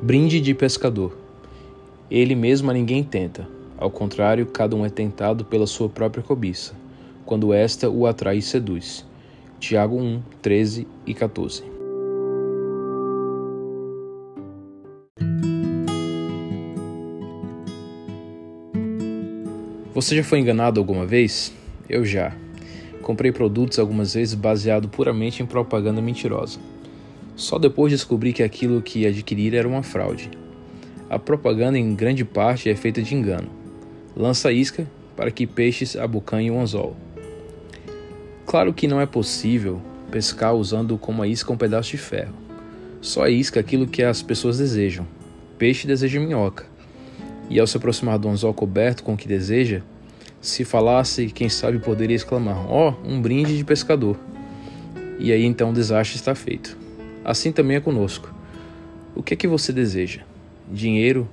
Brinde de pescador. Ele mesmo a ninguém tenta. Ao contrário, cada um é tentado pela sua própria cobiça, quando esta o atrai e seduz. Tiago 1, 13 e 14. Você já foi enganado alguma vez? Eu já. Comprei produtos algumas vezes baseado puramente em propaganda mentirosa. Só depois descobri que aquilo que adquirir era uma fraude. A propaganda, em grande parte, é feita de engano. Lança isca para que peixes abocanhem o anzol. Claro que não é possível pescar usando como a isca um pedaço de ferro. Só a isca aquilo que as pessoas desejam. Peixe deseja minhoca. E ao se aproximar do anzol coberto com o que deseja, se falasse, quem sabe poderia exclamar: Ó, oh, um brinde de pescador. E aí então o desastre está feito. Assim também é conosco. O que é que você deseja? Dinheiro,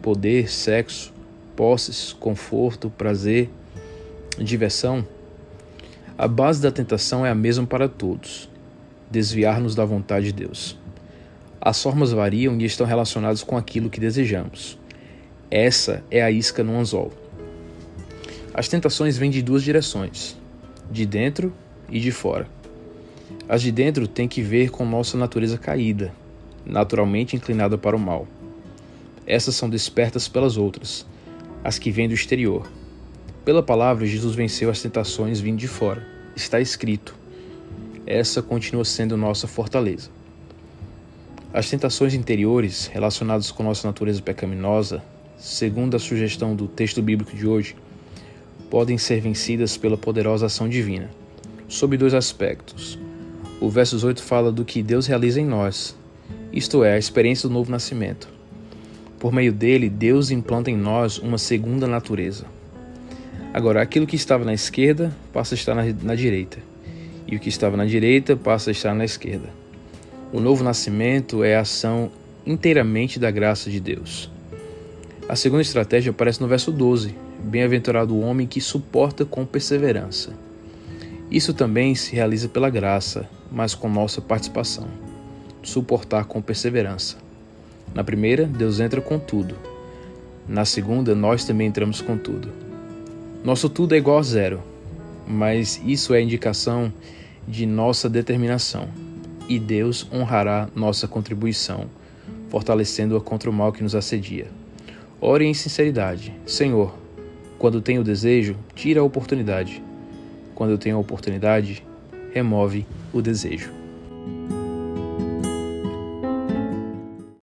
poder, sexo, posses, conforto, prazer, diversão? A base da tentação é a mesma para todos: desviar-nos da vontade de Deus. As formas variam e estão relacionadas com aquilo que desejamos. Essa é a isca no anzol. As tentações vêm de duas direções: de dentro e de fora. As de dentro têm que ver com nossa natureza caída, naturalmente inclinada para o mal. Essas são despertas pelas outras, as que vêm do exterior. Pela palavra, Jesus venceu as tentações vindo de fora. Está escrito. Essa continua sendo nossa fortaleza. As tentações interiores, relacionadas com nossa natureza pecaminosa, segundo a sugestão do texto bíblico de hoje, podem ser vencidas pela poderosa ação divina, sob dois aspectos o verso 8 fala do que Deus realiza em nós, isto é, a experiência do novo nascimento. Por meio dele, Deus implanta em nós uma segunda natureza. Agora, aquilo que estava na esquerda passa a estar na, na direita, e o que estava na direita passa a estar na esquerda. O novo nascimento é a ação inteiramente da graça de Deus. A segunda estratégia aparece no verso 12: Bem-aventurado o homem que suporta com perseverança. Isso também se realiza pela graça, mas com nossa participação. Suportar com perseverança. Na primeira, Deus entra com tudo. Na segunda, nós também entramos com tudo. Nosso tudo é igual a zero, mas isso é indicação de nossa determinação, e Deus honrará nossa contribuição, fortalecendo-a contra o mal que nos assedia. Ore em sinceridade: Senhor, quando tenho desejo, tira a oportunidade. Quando eu tenho a oportunidade, remove o desejo.